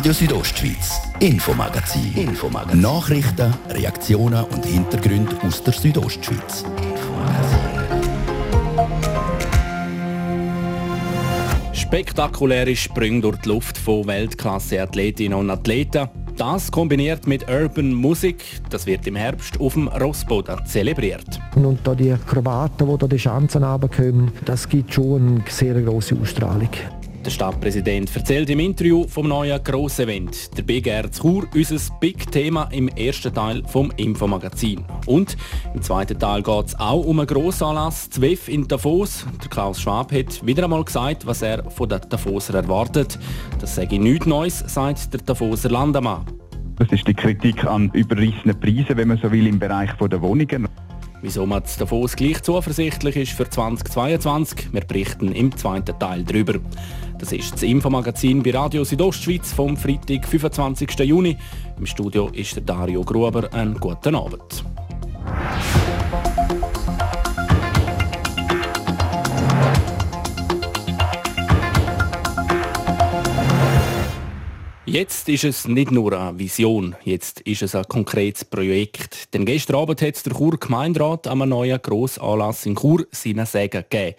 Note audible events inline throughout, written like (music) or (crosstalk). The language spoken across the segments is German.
Radio Südostschweiz, Infomagazin. Infomagazin. Nachrichten, Reaktionen und Hintergründe aus der Südostschweiz. Spektakuläre Sprünge durch die Luft von Weltklasse-Athletinnen und Athleten. Das kombiniert mit Urban Musik, das wird im Herbst auf dem Rossboden zelebriert. Und da die Akrobaten, die da die Schanzen runterkommen, das gibt schon eine sehr große Ausstrahlung. Der Stadtpräsident erzählt im Interview vom neuen Grossevent, der Big Air Chur, unser Big-Thema im ersten Teil vom Infomagazin. Und im zweiten Teil geht es auch um einen Grossanlass, WEF in Davos. Der Klaus Schwab hat wieder einmal gesagt, was er von den Davoser erwartet. Das sage ich nichts Neues, sagt der Davoser Landemann. Das ist die Kritik an überrissenen Preisen, wenn man so will, im Bereich der Wohnungen. Wieso man Davos gleich zuversichtlich ist für 2022, wir berichten im zweiten Teil darüber. Das ist das Infomagazin bei Radio Südostschweiz vom Freitag, 25. Juni. Im Studio ist der Dario Gruber. Einen guten Abend. Jetzt ist es nicht nur eine Vision, jetzt ist es ein konkretes Projekt. Denn gestern Abend hat der Chur Gemeinderat an einem neuen Grossanlass in Chur seinen Segen gegeben.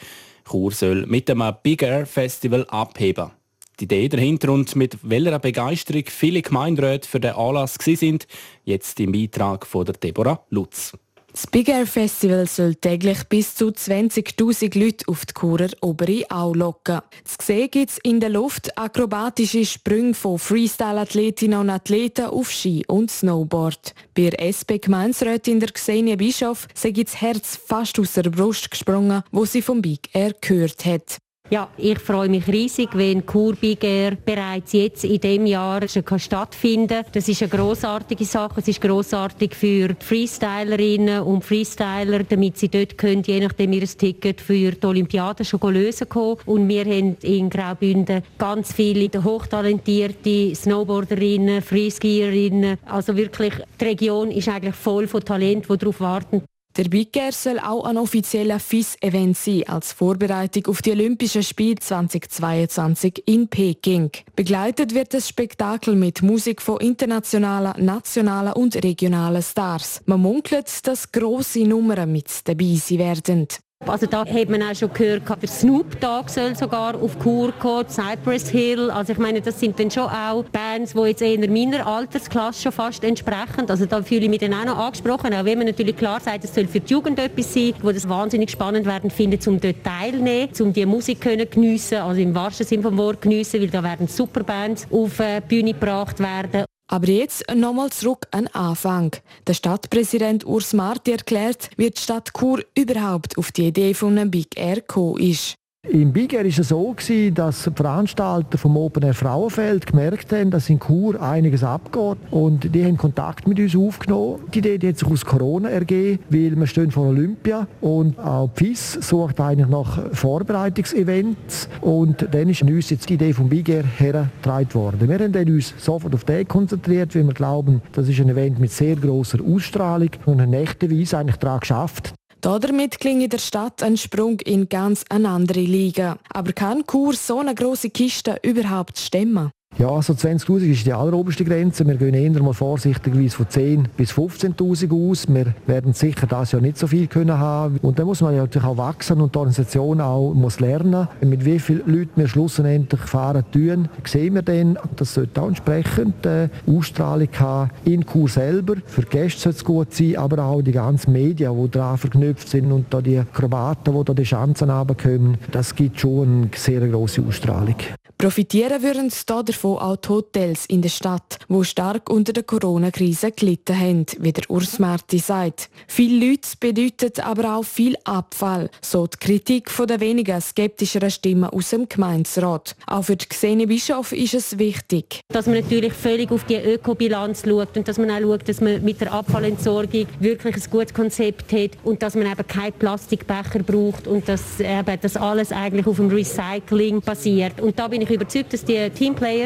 Chur soll mit dem Big Air Festival abheben. Die Idee dahinter und mit welcher Begeisterung viele Gemeinderäte für den Anlass sind, jetzt im Beitrag von der Deborah Lutz. Das Big Air Festival soll täglich bis zu 20.000 Leute auf die Churer obere Au locken. Zu sehen gibt es in der Luft akrobatische Sprünge von Freestyle-Athletinnen und Athleten auf Ski und Snowboard. Bei der SP-Gemeinsrätin der Xenia Bischof sei das Herz fast aus der Brust gesprungen, wo sie vom Big Air gehört hat. Ja, ich freue mich riesig, wenn Kurbiger bereits jetzt in dem Jahr stattfinden kann. Das ist eine großartige Sache. Es ist großartig für Freestylerinnen und Freestyler, damit sie dort können, je nachdem ihr Ticket für die Olympiade schon lösen können. Und wir haben in Graubünden ganz viele hochtalentierte Snowboarderinnen, Freeskierinnen. Also wirklich, die Region ist eigentlich voll von Talent, die darauf warten, der Big Air soll auch ein offizieller FIS-Event sein, als Vorbereitung auf die Olympischen Spiele 2022 in Peking. Begleitet wird das Spektakel mit Musik von internationalen, nationalen und regionalen Stars. Man munkelt, dass grosse Nummern mit dabei sein werden. Also da hat man auch schon gehört, der Snoop Dogg soll sogar auf Kur kommen, Cypress Hill. Also ich meine, das sind dann schon auch Bands, die jetzt eher meiner Altersklasse schon fast entsprechen. Also da fühle ich mich dann auch noch angesprochen, auch wenn man natürlich klar sagt, es soll für die Jugend etwas sein, wo das wahnsinnig spannend werden findet, um dort teilnehmen, um die Musik können geniessen, also im wahrsten Sinne vom Wort geniessen, weil da werden Superbands auf die Bühne gebracht werden. Aber jetzt nochmal zurück an Anfang. Der Stadtpräsident Urs Marti erklärt, wie die Stadt Chur überhaupt auf die Idee von einem Big Air gekommen ist. Im Big Air war es so, dass die Veranstalter vom Open Air Frauenfeld gemerkt haben, dass in Chur einiges abgeht. Und die haben Kontakt mit uns aufgenommen. Die Idee die hat sich aus Corona ergeben, weil wir stehen vor Olympia und auch die FIS sucht eigentlich nach Vorbereitungsevents. Und dann ist uns jetzt die Idee vom Big Air hergetragen worden. Wir haben uns sofort auf den konzentriert, weil wir glauben, das ist ein Event mit sehr großer Ausstrahlung und eine echte Weise eigentlich daran geschafft, damit klinge der Stadt ein Sprung in ganz eine andere Liga. Aber kann Kur so eine große Kiste überhaupt stemmen? Ja, also 20'000 ist die alleroberste Grenze. Wir gehen eher mal vorsichtigerweise von 10 bis 15'000 aus. Wir werden sicher das Jahr nicht so viel können haben. Und dann muss man ja natürlich auch wachsen und die Organisation auch muss lernen. Mit wie vielen Leuten wir schlussendlich fahren tun, sehen wir dann. Das sollte auch entsprechend äh, Ausstrahlung haben in Kur selber. Für Gäste sollte es gut sein, aber auch die ganzen Medien, die daran verknüpft sind und da die Akrobaten, die da die Schanzen runterkommen, das gibt schon eine sehr große Ausstrahlung. Profitieren würden davon auch die Hotels in der Stadt, wo stark unter der Corona-Krise gelitten haben, wie der Urs Marti sagt. Viele Leute bedeutet aber auch viel Abfall, so die Kritik von der weniger skeptischeren Stimmen aus dem Gemeinsrat. Auch für die Xene Bischof ist es wichtig. Dass man natürlich völlig auf die Ökobilanz schaut und dass man auch schaut, dass man mit der Abfallentsorgung wirklich ein gutes Konzept hat und dass man eben keinen Plastikbecher braucht und dass eben das alles eigentlich auf dem Recycling basiert. Und da bin ich überzeugt, dass die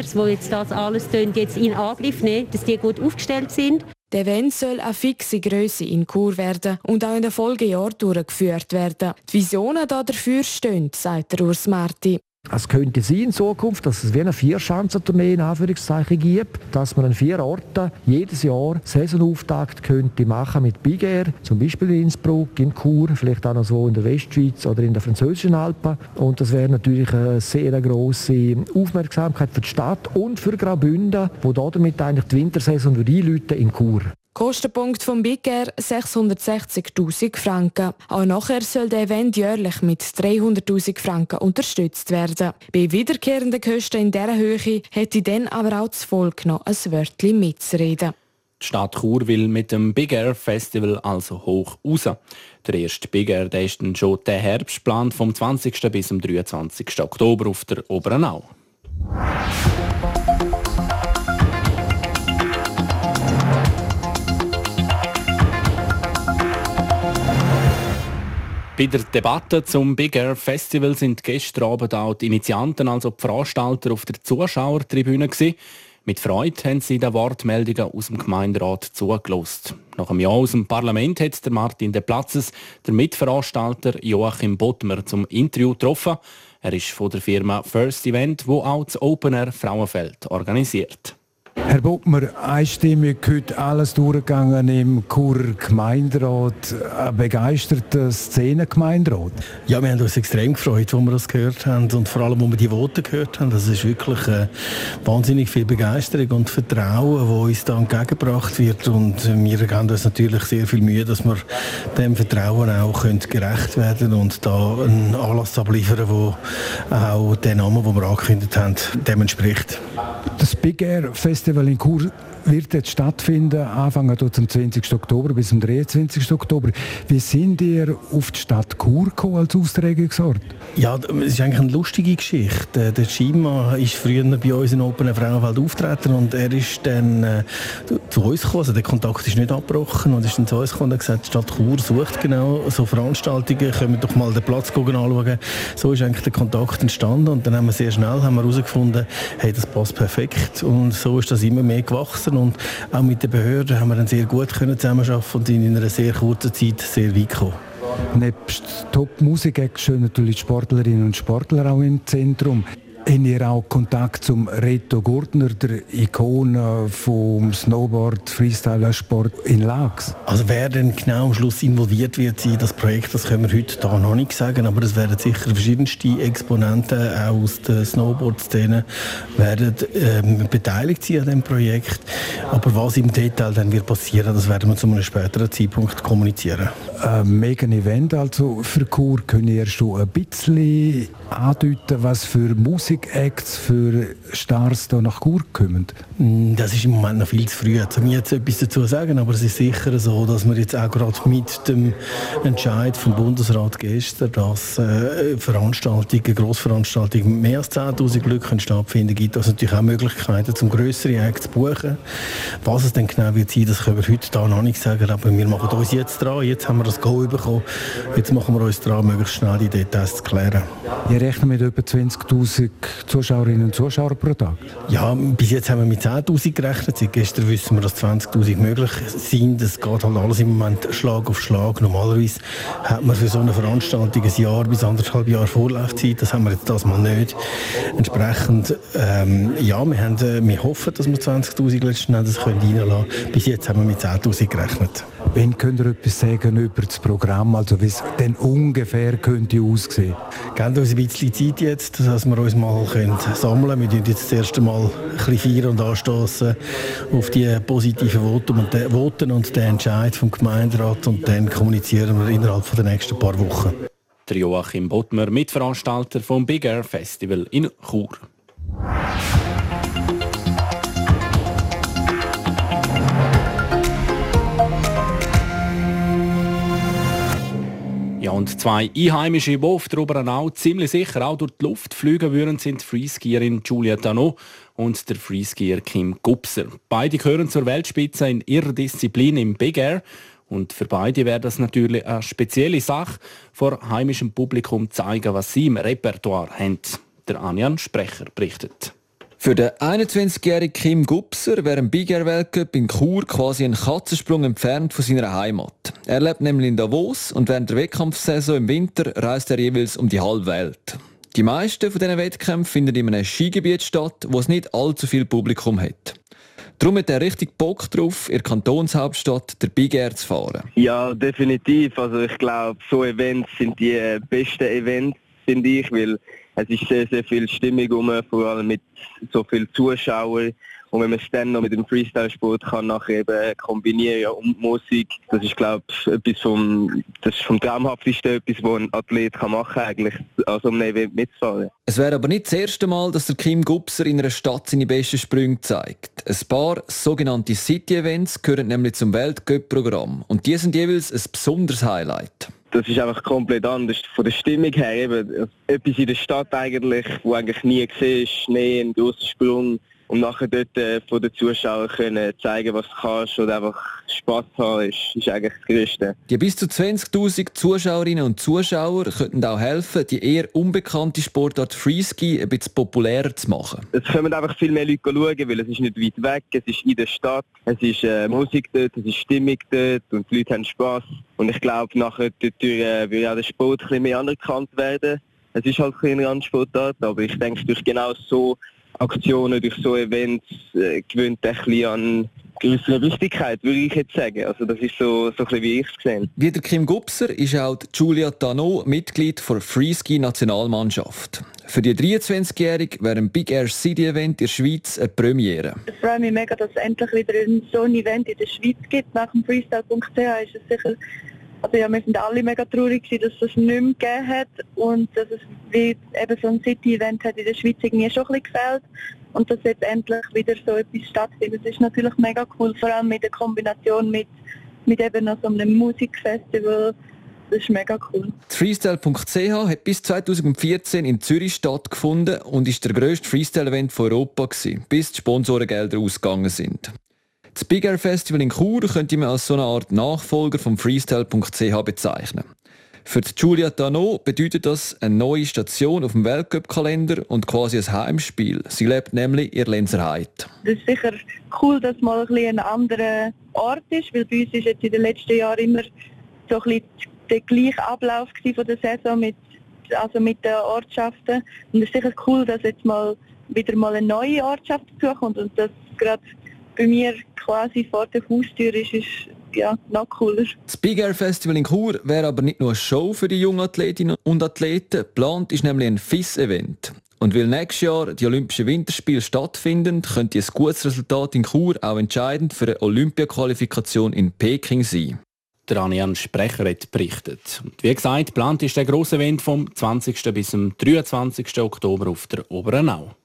Teamplayers, die jetzt das alles tun, jetzt in Angriff nehmen, dass die gut aufgestellt sind. Der Event soll eine fixe Größe in Kur werden und auch in den Folgejahren durchgeführt werden. Die Visionen dafür stehen, sagt Urs Marti. Es könnte sein in Zukunft, dass es wie eine Vierschanzentournee in Anführungszeichen gibt, dass man an vier Orten jedes Jahr Saisonauftakt könnte machen mit Big Air, zum Beispiel in Innsbruck, in Chur, vielleicht auch noch so in der Westschweiz oder in der französischen Alpen. Und das wäre natürlich eine sehr große Aufmerksamkeit für die Stadt und für Graubünden, wo damit eigentlich die Wintersaison einläuten in Chur. Kostenpunkt vom Big Air 660.000 Franken. Auch nachher soll der Event jährlich mit 300.000 Franken unterstützt werden. Bei wiederkehrenden Kosten in dieser Höhe hätte dann aber auch das Volk noch ein Wörtchen mitzureden. Die Stadt Chur will mit dem Big Air Festival also hoch raus. Der erste Big Air der ist schon der Herbstplan vom 20. bis zum 23. Oktober auf der Oberenau. Bei der Debatte zum Big Air Festival sind gestern Abend auch die Initianten, also die Veranstalter, auf der Zuschauertribüne gewesen. Mit Freude haben sie den Wortmeldungen aus dem Gemeinderat zugelost. Nach einem Jahr aus dem Parlament hat der Martin De Platzes, der Mitveranstalter Joachim Bottmer, zum Interview getroffen. Er ist von der Firma First Event, wo auch das Open Air Frauenfeld organisiert. Herr Bockmer, einstimmig heute alles durchgegangen im Chur Gemeinderat. Ein begeisterter Szenengemeinderat? Ja, wir haben uns extrem gefreut, als wir das gehört haben und vor allem, als wir die Worte gehört haben. Das ist wirklich äh, wahnsinnig viel Begeisterung und Vertrauen, wo uns da entgegengebracht wird und wir geben uns natürlich sehr viel Mühe, dass wir dem Vertrauen auch gerecht werden und da einen Anlass abliefern, der auch den Namen, den wir angekündigt haben, dem entspricht. Das Big Air Festival Festival in Chur wird jetzt stattfinden, anfangen zum 20. Oktober bis zum 23. Oktober. Wie sind ihr auf die Stadt Chur gekommen als Austragungsort? Ja, es ist eigentlich eine lustige Geschichte. Der Schima ist früher bei uns in Open Frauenwelt auftreten und er ist dann äh, zu uns gekommen. Also der Kontakt ist nicht abgebrochen und ist dann zu uns gekommen und hat gesagt, die Stadt Chur sucht genau so Veranstaltungen, können wir doch mal den Platz anschauen. So ist eigentlich der Kontakt entstanden und dann haben wir sehr schnell herausgefunden, hey, das passt perfekt und so ist das immer mehr gewachsen und auch mit den Behörden haben wir dann sehr gut können zusammenarbeiten und in einer sehr kurzen Zeit sehr weit gekommen. Nebst Top-Musik stehen natürlich Sportlerinnen und Sportler auch im Zentrum. Haben ihr auch Kontakt zum Reto Gurtner, der Ikone vom Snowboard, Freestyle-Sport in Lax? Also wer denn genau am Schluss involviert wird in das Projekt, das können wir heute da noch nicht sagen, aber es werden sicher verschiedenste Exponenten auch aus der Snowboard-Szene werden ähm, beteiligt sein an dem Projekt. Aber was im Detail dann wird passieren, das werden wir zu einem späteren Zeitpunkt kommunizieren. Ein mega Event also für Kur. Können ihr schon ein bisschen andeuten, was für Musik-Acts, für Stars da nach Kur kommen? Mm, das ist im Moment noch viel zu früh, um jetzt etwas dazu zu sagen, aber es ist sicher so, dass wir jetzt auch gerade mit dem Entscheid vom Bundesrat gestern, dass äh, Veranstaltungen, Grossveranstaltungen mit mehr als 10'000 Leuten stattfinden, gibt es natürlich auch Möglichkeiten, zum größere Acts zu buchen. Was es dann genau wird sein, das können wir heute da noch nicht sagen, aber wir machen uns jetzt dran. Jetzt haben wir das Go bekommen. Jetzt machen wir uns dran, möglichst schnell die Details zu klären. Wir rechnen mit etwa 20'000 Zuschauerinnen und Zuschauern pro Tag? Ja, bis jetzt haben wir mit 10'000 gerechnet. Seit gestern wissen wir, dass 20'000 möglich sind. Es geht halt alles im Moment Schlag auf Schlag. Normalerweise hat man für so eine Veranstaltung ein Jahr bis anderthalb Jahre Vorlaufzeit. Das haben wir jetzt das mal nicht. Entsprechend, ähm, ja, wir, haben, äh, wir hoffen, dass wir 20'000 letzten Endes reinlassen können. Bis jetzt haben wir mit 10'000 gerechnet. Wenn könnt ihr etwas sagen über das Programm, also wie es denn ungefähr könnte aussehen? Gebt uns ein bisschen Zeit jetzt, dass wir uns mal können sammeln können. Wir jetzt das erste Mal ein bisschen feiern und anstoßen auf die positiven Voten und, den, Voten und den Entscheid vom Gemeinderat und dann kommunizieren wir innerhalb der nächsten paar Wochen. Der Joachim Bottmer, Mitveranstalter vom Big Air Festival in Chur. Ja, und zwei Einheimische, die auf der Oberenau ziemlich sicher auch durch die Luft fliegen würden, sind die Freeskierin Julia Dano und der Freeskier Kim Gupser. Beide gehören zur Weltspitze in ihrer Disziplin im Big Air. Und für beide wäre das natürlich eine spezielle Sache, vor heimischem Publikum zeigen, was sie im Repertoire haben. Der Anjan Sprecher berichtet. Für den 21-jährigen Kim Gupser wäre ein Big Air Weltcup in Chur quasi ein Katzensprung entfernt von seiner Heimat. Er lebt nämlich in Davos und während der Wettkampfsaison im Winter reist er jeweils um die halbe Welt. Die meisten von diesen Wettkämpfen finden in einem Skigebiet statt, wo es nicht allzu viel Publikum hat. Darum hat er richtig Bock drauf, in der Kantonshauptstadt der Big Air zu fahren. Ja, definitiv. Also ich glaube, so Events sind die äh, besten Events, finde ich, weil es ist sehr, sehr viel Stimmung rum, vor allem mit so vielen Zuschauern. Und wenn man es dann noch mit dem Freestyle-Sport kann nachher eben kombinieren ja, und Musik, das ist glaube ich vom, das vom traumhaftesten etwas, was ein Athlet kann machen eigentlich, also um ein Event mitzufahren. Es wäre aber nicht das erste Mal, dass der Kim Gubser in einer Stadt seine besten Sprünge zeigt. Ein paar sogenannte City-Events gehören nämlich zum Weltcup-Programm und die sind jeweils ein besonderes Highlight das ist einfach komplett anders. Von der Stimmung her eben, etwas in der Stadt eigentlich, wo eigentlich nie gesehen ist, Schnee, ein Sprung, und nachher dort äh, von den Zuschauern können zeigen, was du kannst oder einfach Spass haben, ist, ist eigentlich das Größte. Die bis zu 20'000 Zuschauerinnen und Zuschauer könnten auch helfen, die eher unbekannte Sportart Freeski ein bisschen populärer zu machen. Es kommen einfach viel mehr Leute schauen, weil es ist nicht weit weg, es ist in der Stadt, es ist äh, Musik dort, es ist Stimmung dort und die Leute haben Spass. Und ich glaube, nachher dadurch, äh, wird auch der Sport ein bisschen mehr anerkannt werden. Es ist halt ein Randsportart, aber ich denke, durch genau so Aktionen, durch so Events äh, gewöhnt ein bisschen an größere Wichtigkeit, würde ich jetzt sagen. Also das ist so, so ein bisschen, wie ich es gesehen Wie der Kim Gubser ist auch Julia Tano Mitglied der Freeski-Nationalmannschaft. Für die 23-Jährige wäre ein Big Air City Event in der Schweiz eine Premiere. Ich freue mich mega, dass es endlich wieder so ein Event in der Schweiz gibt. Nach dem Freestyle.ch ist es sicher also ja, wir sind alle mega traurig dass es das nicht mehr gegeben hat und dass es wie eben so ein City-Event hat in der Schweiz irgendwie schon ein bisschen gefällt und dass jetzt endlich wieder so etwas stattfindet. Das ist natürlich mega cool, vor allem mit der Kombination mit, mit eben noch so einem Musikfestival. Das ist mega cool. Freestyle.ch hat bis 2014 in Zürich stattgefunden und ist der grösste Freestyle-Event von Europa gewesen, bis die Sponsorengelder ausgegangen sind. Das Big Air Festival in Chur könnte man als so eine Art Nachfolger vom Freestyle.ch bezeichnen. Für Julia Dano bedeutet das eine neue Station auf dem Weltcup-Kalender und quasi ein Heimspiel. Sie lebt nämlich in Lenzerheide. Das ist sicher cool, dass mal ein, bisschen ein anderer Ort ist, weil bei uns ist jetzt in den letzten Jahren immer so ein bisschen der gleiche Ablauf von der Saison mit, also mit den Ortschaften. Und es ist sicher cool, dass jetzt mal wieder mal eine neue Ortschaft dazukommt und dass gerade bei mir quasi vor der Haustür ist, ist ja, noch cooler. Das Big Air Festival in Chur wäre aber nicht nur eine Show für die jungen Athletinnen und Athleten. Geplant ist nämlich ein FIS-Event. Und weil nächstes Jahr die Olympischen Winterspiele stattfinden, könnte ein gutes Resultat in Chur auch entscheidend für eine Olympiaqualifikation in Peking sein. Der Anian Sprecher hat berichtet. Und wie gesagt, geplant ist der grosse Event vom 20. bis zum 23. Oktober auf der Oberenau.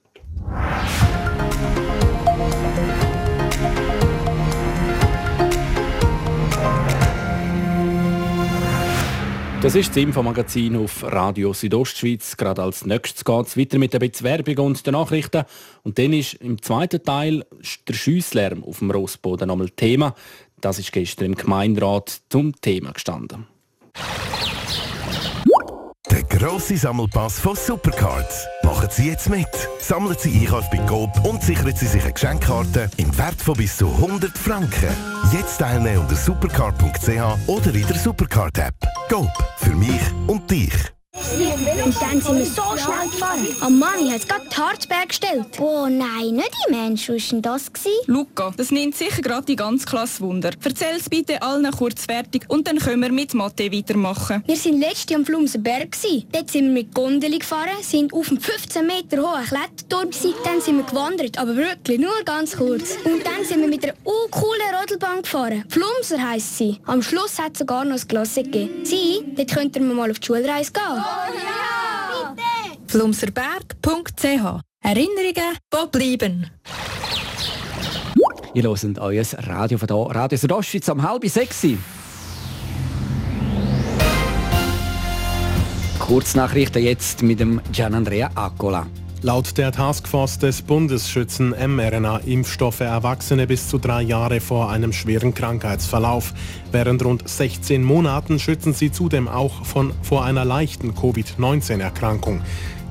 Das ist das Infomagazin auf Radio Südostschweiz. Gerade als nächstes geht es weiter mit ein bisschen Werbung und den Nachrichten. Und dann ist im zweiten Teil der Schiesslärm auf dem Rossboden nochmal Thema. Das ist gestern im Gemeinderat zum Thema gestanden. Grosse Sammelpass von Supercards. Machen Sie jetzt mit. Sammeln Sie Einkauf bei Coop und sichern Sie sich eine Geschenkkarte im Wert von bis zu 100 Franken. Jetzt teilnehmen unter supercard.ch oder in der Supercard-App. Coop, für mich und dich. Und dann sind wir so schnell gefahren. Oh Mann, ich habe gerade die Harzberg gestellt. Oh nein, nicht die Menschen. Was war das? Luca, das nimmt sicher gerade die ganze Klasse Wunder. Erzähl es bitte allen kurz fertig und dann können wir mit Mathe weitermachen. Wir waren letztes Jahr am Flumsenberg. Dort sind wir mit Gondeli gefahren, sind auf einem 15 Meter hohen Kletterturm. Dann sind wir gewandert, aber wirklich nur ganz kurz. Und dann sind wir mit einer coolen Rodelbahn gefahren. Flumser heisst sie. Am Schluss hat es sogar noch ein Klasse gegeben. Sie, dort könnten wir mal auf die Schulreise gehen. Flumserberg.ch Erinnerungen, die bleiben. Ihr hört euer Radio von hier, Radio Südostschweiz um halb sechs. Kurznachrichten jetzt mit dem Gianandrea Accola. Laut der Taskforce des Bundes schützen mRNA-Impfstoffe Erwachsene bis zu drei Jahre vor einem schweren Krankheitsverlauf. Während rund 16 Monaten schützen sie zudem auch von, vor einer leichten Covid-19-Erkrankung.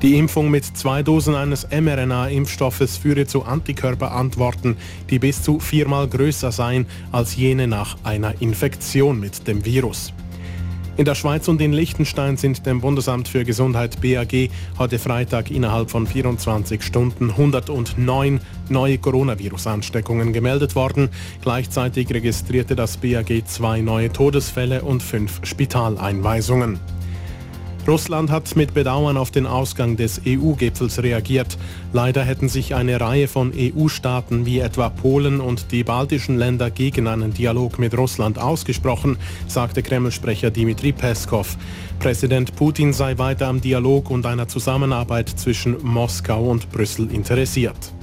Die Impfung mit zwei Dosen eines mRNA-Impfstoffes führe zu Antikörperantworten, die bis zu viermal größer seien als jene nach einer Infektion mit dem Virus. In der Schweiz und in Liechtenstein sind dem Bundesamt für Gesundheit BAG heute Freitag innerhalb von 24 Stunden 109 neue Coronavirus-Ansteckungen gemeldet worden. Gleichzeitig registrierte das BAG zwei neue Todesfälle und fünf Spitaleinweisungen. Russland hat mit Bedauern auf den Ausgang des EU-Gipfels reagiert. Leider hätten sich eine Reihe von EU-Staaten wie etwa Polen und die baltischen Länder gegen einen Dialog mit Russland ausgesprochen, sagte Kreml-Sprecher Dmitri Peskov. Präsident Putin sei weiter am Dialog und einer Zusammenarbeit zwischen Moskau und Brüssel interessiert.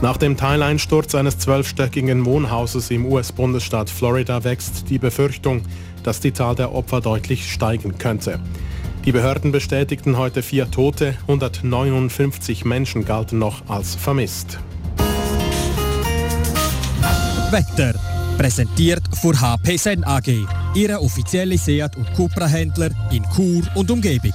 Nach dem Teileinsturz eines zwölfstöckigen Wohnhauses im US-Bundesstaat Florida wächst die Befürchtung, dass die Zahl der Opfer deutlich steigen könnte. Die Behörden bestätigten heute vier Tote, 159 Menschen galten noch als vermisst. Wetter. Präsentiert von HP Sen AG, Ihre offizielle Seat- und Cupra-Händler in Chur und Umgebung.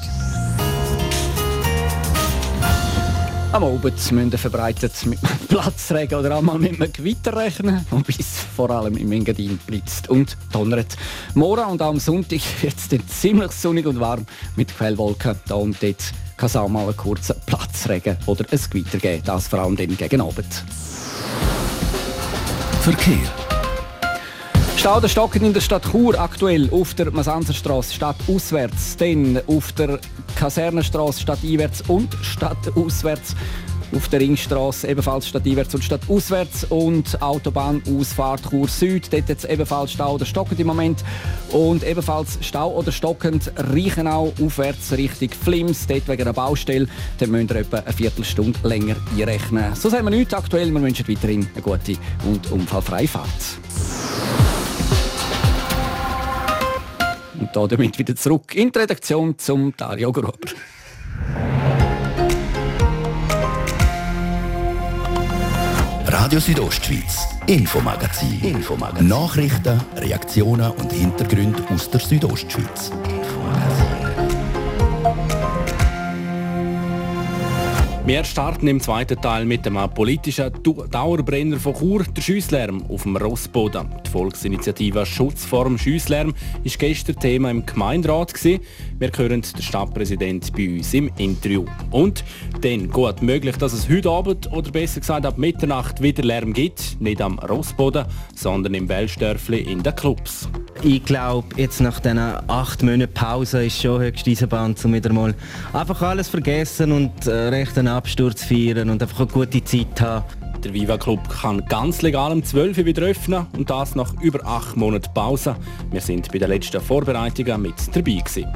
Am Abend müssen verbreitet mit (laughs) Platzregen oder einmal mit einem Gewitter rechnen, wobei es vor allem im Engadin blitzt und donnert. Morgen und am Sonntag (laughs) wird es ziemlich sonnig und warm mit Quellwolken. Da und dort kann es auch mal einen kurzen Platzregen oder ein Gewitter geben. Das vor allem dann gegen Abend. Verkehr. Stau der Stocken in der Stadt Chur aktuell auf der Masanzerstraße stadtauswärts, dann auf der Kasernenstraße stadteinwärts und stadtauswärts auf der Ringstraße ebenfalls stadteinwärts und stadtauswärts und Autobahnausfahrt Chur Süd, dort jetzt ebenfalls Stau oder stockend im Moment. Und ebenfalls Stau oder stockend Reichenau aufwärts Richtung Flims, dort wegen einer Baustelle, dann müsst ihr etwa eine Viertelstunde länger einrechnen. So sehen wir nichts aktuell, wir wünschen weiterhin eine gute und unfallfreie Fahrt. Und damit wieder zurück in die Redaktion zum Dario Gruber. Radio Südostschweiz, Infomagazin. Infomagazin. Nachrichten, Reaktionen und Hintergründe aus der Südostschweiz. Wir starten im zweiten Teil mit dem politischen Dauerbrenner von Chur, der Schiesslärm auf dem Rossboden. Die Volksinitiative Schutz vor dem Schiesslärm ist gestern Thema im Gemeinderat. Gewesen. Wir hören den Stadtpräsident bei uns im Interview. Und dann gut möglich, dass es heute Abend oder besser gesagt ab Mitternacht wieder Lärm gibt. Nicht am Rossboden, sondern im Wellstörfli in den Clubs. Ich glaube, jetzt nach diesen acht Monaten Pause ist schon höchste Eisenbahn, um wieder mal einfach alles vergessen und äh, recht einen Absturz feiern und einfach eine gute Zeit haben. Der Viva Club kann ganz legal um 12 Uhr wieder öffnen und das nach über acht Monaten Pause. Wir sind bei den letzten Vorbereitungen mit dabei gewesen.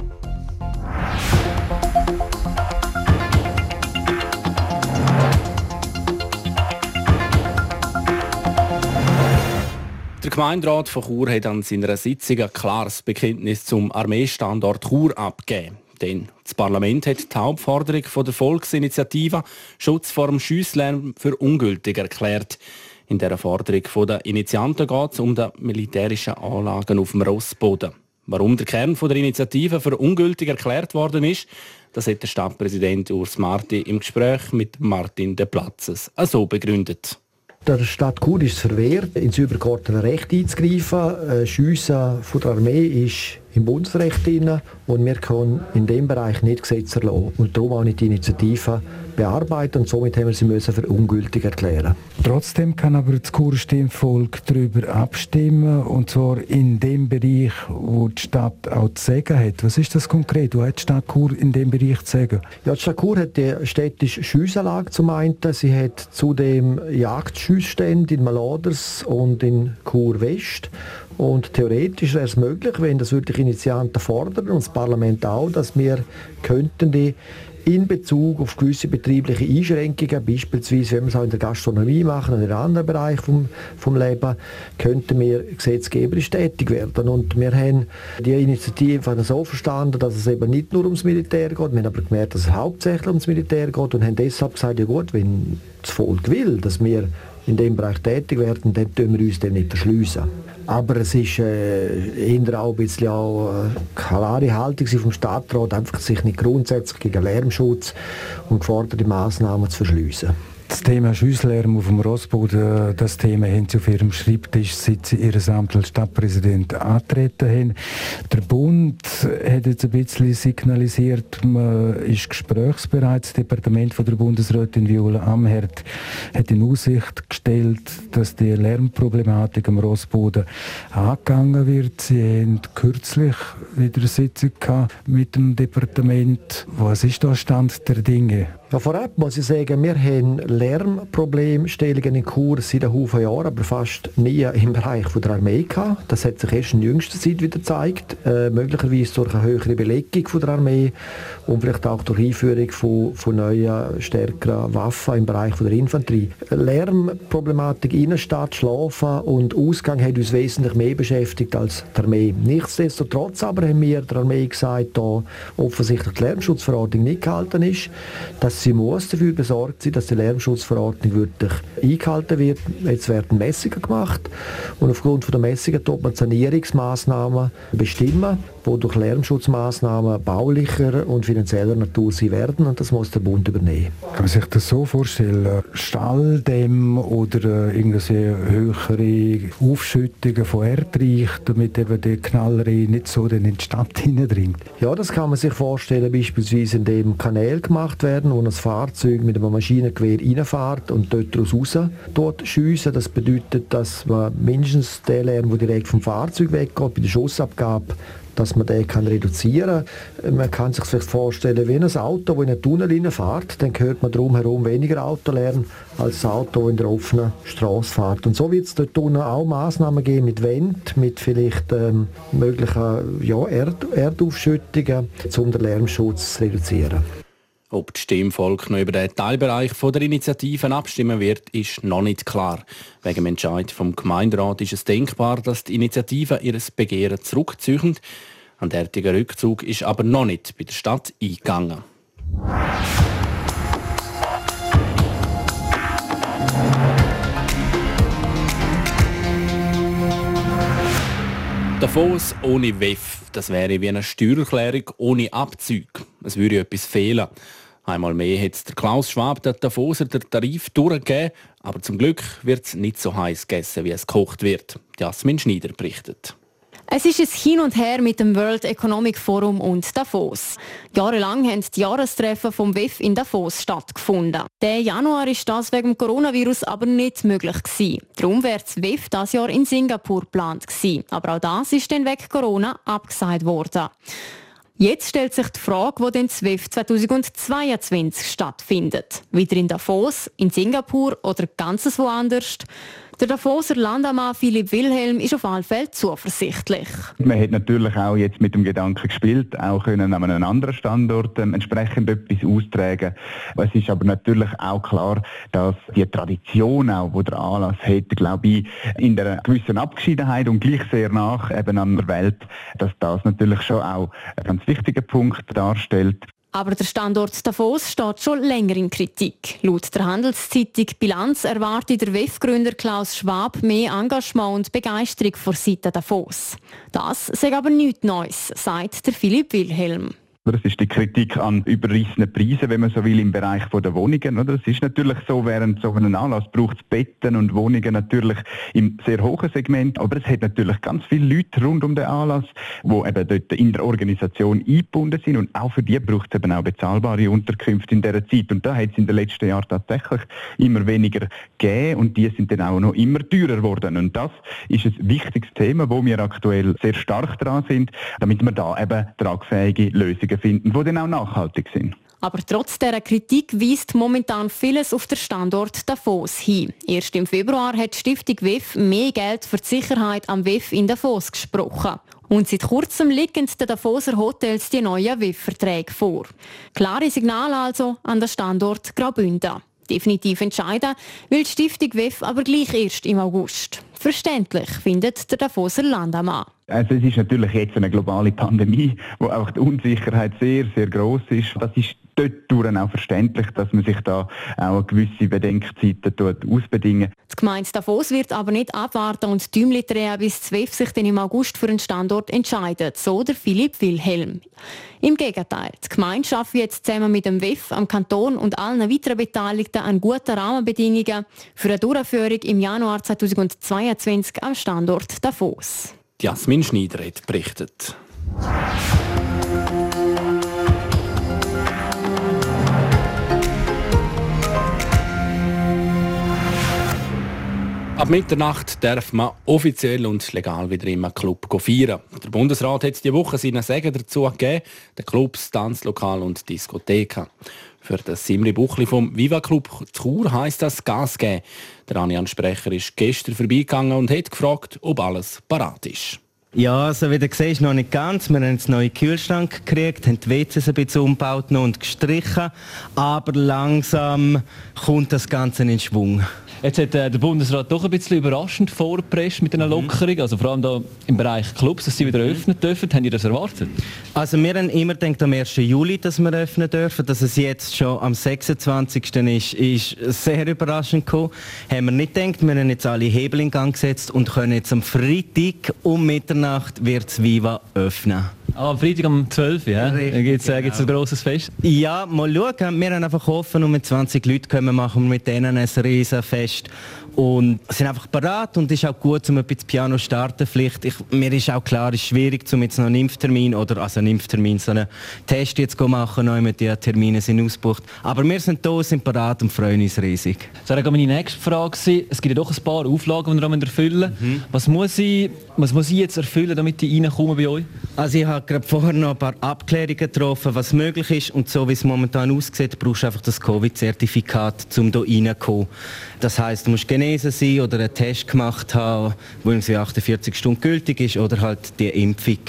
Der Gemeinderat von Chur hat an seiner Sitzung ein klares Bekenntnis zum Armeestandort Chur abgegeben. Denn das Parlament hat die Hauptforderung der Volksinitiative Schutz vor dem Schiesslärm für ungültig erklärt. In dieser Forderung der Initianten geht es um die militärischen Anlagen auf dem Rossboden. Warum der Kern der Initiative für ungültig erklärt worden ist, das hat der Stadtpräsident Urs Marti im Gespräch mit Martin de Platzes so begründet. Der Stadt Chur ist verwehrt, ins übergeordnete Recht einzugreifen. Schiessen von der Armee ist im Bundesrecht drin und wir können in dem Bereich nicht Gesetze erlassen. Und darum auch nicht die Initiative bearbeiten und somit haben wir sie müssen für ungültig erklären. Trotzdem kann aber das Kurstimmvolk darüber abstimmen und zwar in dem Bereich, wo die Stadt auch zu sagen hat. Was ist das konkret? Wo hat die Stadt Chur in dem Bereich zu sagen? Ja, die Stadt Chur hat die städtische Schiessanlage zum einen. Sie hat zudem Jagdschüssstände in Maladers und in Chur West und theoretisch wäre es möglich, wenn das wirklich Initianten fordern und das Parlament auch, dass wir könnten die in Bezug auf gewisse betriebliche Einschränkungen, beispielsweise wenn wir es auch in der Gastronomie machen oder in anderen Bereichen vom, vom Leben, könnten wir gesetzgeberisch tätig werden. Und wir haben die Initiative so verstanden, dass es eben nicht nur ums Militär geht, wir haben aber gemerkt, dass es hauptsächlich ums Militär geht und haben deshalb gesagt, ja gut, wenn das Volk will, dass wir in dem Bereich tätig werden, dann tun wir uns nicht verschliessen. Aber es ist äh, eher auch ein bisschen auch, äh, klare Haltung vom Stadtrat, einfach sich nicht grundsätzlich gegen Lärmschutz und geforderte Massnahmen zu verschliessen. Das Thema Schusslärm auf dem Rossboden, das Thema haben sie auf ihrem Schreibtisch, seit sie ihr Amt als Stadtpräsident antreten haben. Der Bund hat jetzt ein bisschen signalisiert, man ist gesprächsbereit. Das Departement von der Bundesrätin Viola Amherd hat in Aussicht gestellt, dass die Lärmproblematik am Rossboden angegangen wird. Sie haben kürzlich wieder eine Sitzung mit dem Departement. Was ist da Stand der Dinge? Ja, vorab muss ich sagen, wir haben Lärmproblemstellungen in Chur seit einem Haufen Jahren, aber fast nie im Bereich der Armee gehabt. Das hat sich erst in jüngster Zeit wieder gezeigt, äh, möglicherweise durch eine höhere Belegung der Armee und vielleicht auch durch Einführung von, von neuen, stärkeren Waffen im Bereich der Infanterie. Lärmproblematik Innenstadt, Schlafen und Ausgang hat uns wesentlich mehr beschäftigt als die Armee. Nichtsdestotrotz aber haben wir der Armee gesagt, da offensichtlich die Lärmschutzverordnung nicht gehalten ist, dass sie muss dafür besorgt sein, dass die Lärmschutzverordnung wirklich eingehalten wird. Jetzt werden Messungen gemacht und aufgrund von der Messungen tut man Sanierungsmaßnahmen bestimmen, die durch Lärmschutzmaßnahmen baulicher und finanzieller Natur sein werden und das muss der Bund übernehmen. Kann man sich das so vorstellen? Stalldämm oder äh, irgendwelche höhere Aufschüttungen von Erdreich, damit eben der Knaller nicht so in die Stadt (laughs) hineindringt? Ja, das kann man sich vorstellen, beispielsweise indem Kanäle gemacht werden, wo ein Fahrzeug mit einem Maschinengewehr reinfährt und dort raus dort schiessen. Das bedeutet, dass man mindestens den Lärm, der direkt vom Fahrzeug weggeht, bei der Schussabgabe dass man den kann reduzieren kann. Man kann sich vielleicht vorstellen, wie ein Auto, das in einen Tunnel fährt, dann hört man drumherum weniger Autolärm als ein Auto, das in der offenen Straße fährt. Und so wird es dort unten auch Massnahmen geben mit Wind, mit vielleicht ähm, möglichen ja, Erd Erdaufschüttungen, um den Lärmschutz zu reduzieren. Ob das Stimmvolk noch über den Teilbereich der Initiativen abstimmen wird, ist noch nicht klar. Wegen dem Entscheid vom Gemeinderat ist es denkbar, dass die Initiativen ihr Begehren zurückziehen. Ein derartiger Rückzug ist aber noch nicht bei der Stadt eingegangen. Davos ohne WEF, das wäre wie eine Steuererklärung ohne Abzüge. Es würde etwas fehlen. Einmal mehr hat der Klaus Schwab der Davoser den Tarif durchgegeben, aber zum Glück wird es nicht so heiß gegessen, wie es gekocht wird. Jasmin Schneider berichtet. Es ist ein Hin und Her mit dem World Economic Forum und Davos. Jahrelang haben die Jahrestreffen vom WEF in Davos stattgefunden. Der Januar ist das wegen Coronavirus aber nicht möglich gewesen. Darum wäre das WEF das Jahr in Singapur geplant gewesen. Aber auch das ist dann wegen Corona abgesagt worden. Jetzt stellt sich die Frage, wo denn SWIFT 2022 stattfindet. Wieder in Davos, in Singapur oder ganz woanders? Der Davoser Landamann Philipp Wilhelm ist auf alle Fälle zuversichtlich. Man hat natürlich auch jetzt mit dem Gedanken gespielt, auch können an einem anderen Standort ähm, entsprechend etwas austragen. Es ist aber natürlich auch klar, dass die Tradition auch, wo der Anlass hat, glaube ich, in einer gewissen Abgeschiedenheit und gleich sehr nach eben an der Welt, dass das natürlich schon auch ein ganz wichtiger Punkt darstellt. Aber der Standort Davos steht schon länger in Kritik. Laut der Handelszeitung Bilanz erwartet der WEF-Gründer Klaus Schwab mehr Engagement und Begeisterung vor Seite Davos. Das sei aber nichts Neues, sagt der Philipp Wilhelm. Das ist die Kritik an überrissenen Preisen, wenn man so will, im Bereich der Wohnungen. Das ist natürlich so, während so einen Anlass braucht es Betten und Wohnungen natürlich im sehr hohen Segment. Aber es hat natürlich ganz viele Leute rund um den Anlass, die eben dort in der Organisation eingebunden sind. Und auch für die braucht es eben auch bezahlbare Unterkünfte in dieser Zeit. Und da hat es in den letzten Jahren tatsächlich immer weniger gegeben und die sind dann auch noch immer teurer geworden. Und das ist ein wichtiges Thema, wo wir aktuell sehr stark dran sind, damit wir da eben tragfähige Lösungen Lösungen finden, die dann auch nachhaltig sind. Aber trotz dieser Kritik weist momentan vieles auf den Standort Davos hin. Erst im Februar hat die Stiftung WEF mehr Geld für die Sicherheit am WEF in Davos gesprochen. Und seit kurzem liegen den Davoser Hotels die neuen WEF-Verträge vor. Klare Signale also an den Standort Graubünden. Definitiv entscheiden will die Stiftung WEF aber gleich erst im August. Verständlich, findet der Davoser Landamann. Also es ist natürlich jetzt eine globale Pandemie, wo auch die Unsicherheit sehr, sehr groß ist. Das ist dort auch verständlich, dass man sich da auch gewisse Bedenkzeiten ausbedingen. Die Gemeinde Davos wird aber nicht abwarten und Däumli drehen, bis das WEF sich dann im August für einen Standort entscheidet, so der Philipp Wilhelm. Im Gegenteil, die Gemeinde schafft jetzt zusammen mit dem WEF, am Kanton und allen weiteren Beteiligten an guten Rahmenbedingungen für eine Durchführung im Januar 2022 am Standort Davos. Jasmin Schneider hat berichtet. Ab Mitternacht darf man offiziell und legal wieder im Club feiern. Der Bundesrat hat diese Woche seinen Segen dazu gegeben, den Clubs, Tanzlokal und Diskotheken. Für das Simri Buchli vom Viva Club Chur heisst das Gas geben. Der Anian-Sprecher ist gestern vorbeigegangen und hat gefragt, ob alles parat ist. Ja, also wie du siehst, noch nicht ganz. Wir haben einen neuen Kühlschrank gekriegt, haben die WCs ein bisschen umgebaut und gestrichen, aber langsam kommt das Ganze in Schwung. Jetzt hat äh, der Bundesrat doch ein bisschen überraschend vorgepresst mit einer mhm. Lockerung, also vor allem da im Bereich Clubs, dass sie wieder öffnen dürfen. Haben Sie das erwartet? Also wir haben immer gedacht am 1. Juli, dass wir öffnen dürfen. Dass es jetzt schon am 26. ist, ist sehr überraschend gekommen. Haben wir nicht gedacht. Wir haben jetzt alle Hebel in Gang gesetzt und können jetzt am Freitag um Mitternacht wird Viva öffnen. Ah, am Freitag um 12 Uhr, ja? Richtig, gibt es äh, genau. ein grosses Fest? Ja, mal schauen. Wir haben einfach hoffen und mit 20 Leuten können wir machen mit denen ein riesen Fest und sind einfach bereit und es ist auch gut, um ein bisschen Piano zu starten. Vielleicht, ich, mir ist auch klar, es ist schwierig, um jetzt noch einen Impftermin oder also einen Impftermin, so einen Test jetzt zu machen, neu mit den Termine sind ausgebucht. Aber wir sind da, sind bereit und freuen uns riesig. Das wäre meine nächste Frage gewesen. Es gibt ja doch ein paar Auflagen, die wir erfüllen mhm. was, muss ich, was muss ich jetzt erfüllen, damit ich reinkomme bei euch? Also ich habe gerade vorher noch ein paar Abklärungen getroffen, was möglich ist und so wie es momentan aussieht, brauchst du einfach das Covid-Zertifikat, um hier reinzukommen. Das heißt, du musst genesen sein oder einen Test gemacht haben, der irgendwie 48 Stunden gültig ist oder halt die Impfung.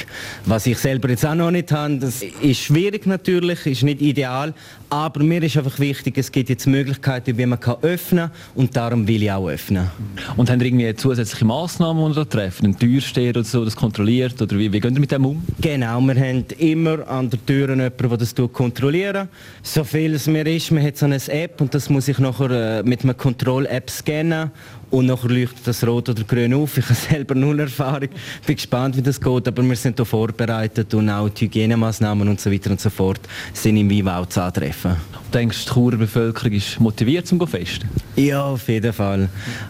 Was ich selber jetzt auch noch nicht habe, das ist schwierig natürlich, ist nicht ideal, aber mir ist einfach wichtig, es gibt jetzt Möglichkeiten, wie man kann öffnen und darum will ich auch öffnen. Und haben Sie irgendwie zusätzliche Massnahmen, die treffen? Ein Türsteher oder so, das kontrolliert? Oder wie, wie gehen Sie mit dem um? Genau, wir haben immer an der Tür jemanden, der das kontrolliert. So viel es mir ist, man hat so eine App und das muss ich nachher äh, mit einer Kontroll-App scannen und nachher leuchtet das rot oder grün auf. Ich habe (laughs) selber null Erfahrung, bin gespannt, wie das geht, aber wir sind hier vorbereitet und auch die Hygienemaßnahmen und so weiter und so fort sind im auch zu antreffen. Denkst du, die Churer Bevölkerung ist motiviert zum Festen? Ja, auf jeden Fall.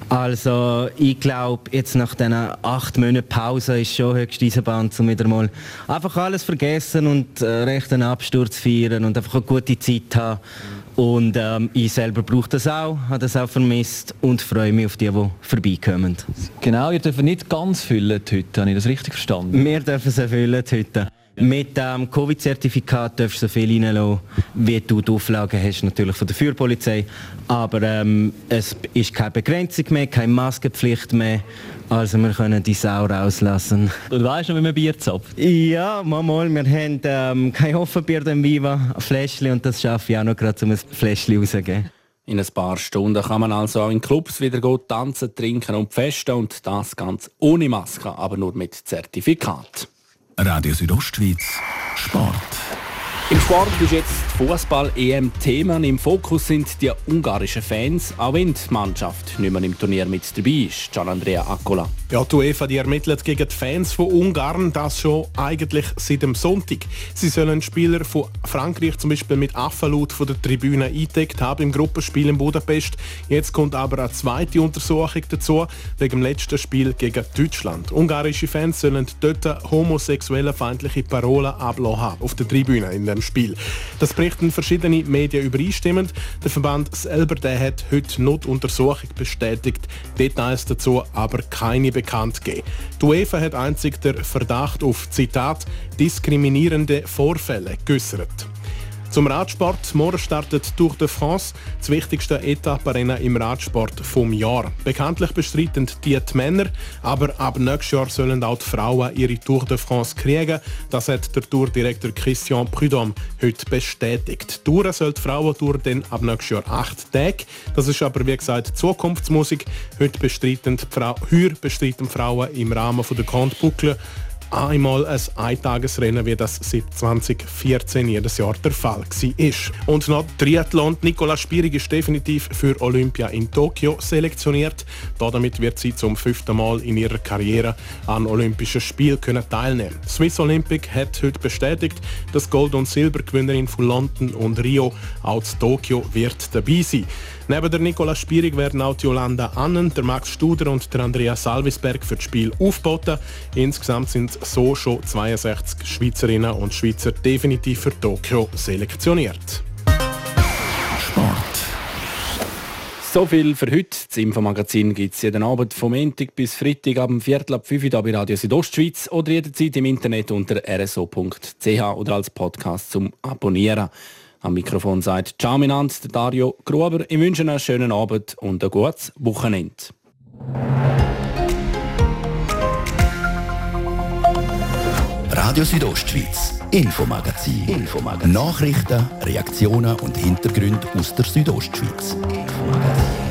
Also ich glaube, jetzt nach diesen acht Monaten Pause ist schon höchst Eisenbahn, um wieder mal einfach alles vergessen und äh, recht einen Absturz feiern und einfach eine gute Zeit haben. Und ähm, ich selber brauche das auch, habe das auch vermisst und freue mich auf die, die vorbeikommen. Genau, ihr dürft nicht ganz füllen heute, habe ich das richtig verstanden? Wir dürfen es füllen heute. Mit dem ähm, Covid-Zertifikat darfst du so viel reinlassen, wie du die Auflagen hast, natürlich von der Feuerpolizei. Aber ähm, es ist keine Begrenzung mehr, keine Maskenpflicht mehr. Also wir können die Sau rauslassen. Du weißt noch, wie man Bier zapft? Ja, mal, mal. Wir haben ähm, kein Offenbier im Viva, ein Fläschchen und das schaffe ich auch noch gerade, um ein Fläschchen rauszugeben. In ein paar Stunden kann man also auch in Clubs wieder tanzen, trinken und festen und das ganz ohne Maske, aber nur mit Zertifikat. Radio Südostschweiz, Sport. Im Sport ist jetzt Fußball-EM-Themen. Im Fokus sind die ungarischen Fans, auch wenn die Mannschaft nicht mehr im Turnier mit dabei ist. Gian Andrea Accola. Ja, die UEFA die ermittelt gegen die Fans von Ungarn, das schon eigentlich seit dem Sonntag. Sie sollen Spieler von Frankreich zum Beispiel mit Affenlaut von der Tribüne eingedeckt haben im Gruppenspiel in Budapest. Jetzt kommt aber eine zweite Untersuchung dazu, wegen dem letzten Spiel gegen Deutschland. Ungarische Fans sollen dort homosexuelle feindliche Parolen ablassen auf der Tribüne in dem Spiel. Das berichten verschiedene Medien übereinstimmend. Der Verband selber der hat heute Notuntersuchung bestätigt. Details dazu aber keine bekannt gegeben. Die UEFA hat einzig der Verdacht auf Zitat diskriminierende Vorfälle geäußert. Zum Radsport. Morgen startet Tour de France, das wichtigste Etappenrennen im Radsport vom Jahr. Bekanntlich bestreiten die, die Männer, aber ab nächstes Jahr sollen auch die Frauen ihre Tour de France kriegen. Das hat der Tourdirektor Christian Prudhomme heute bestätigt. Die Tour soll die Frauentour dann ab nächstes Jahr acht Tage. Das ist aber wie gesagt Zukunftsmusik. Heute bestreiten, Frau, bestreiten Frauen im Rahmen der Boucle einmal ein Eintagesrennen, wie das seit 2014 jedes Jahr der Fall war. Und noch Triathlon. Nicola Spierig ist definitiv für Olympia in Tokio selektioniert. Damit wird sie zum fünften Mal in ihrer Karriere an Olympischen Spielen teilnehmen. Swiss Olympic hat heute bestätigt, dass Gold- und Silbergewinnerin von London und Rio auch Tokio wird dabei sein. Neben der Nicola Spierig werden auch die Jolanda Annen, der Max Studer und der Andrea Salvisberg für das Spiel aufgeboten. Insgesamt sind so schon 62 Schweizerinnen und Schweizer definitiv für Tokio selektioniert. Sport. So viel für heute. Das Infomagazin gibt es jeden Abend vom Montag bis Freitag ab dem Viertel ab 5 Uhr bei Radio Südostschweiz oder jederzeit im Internet unter rso.ch oder als Podcast zum Abonnieren. Am Mikrofon sagt Ciao Minant, Dario Gruber. Ich wünsche einen schönen Abend und ein gutes Wochenende. Radio Südostschweiz, Infomagazin. Infomagazin. Nachrichten, Reaktionen und Hintergründe aus der Südostschweiz. Infomagazin.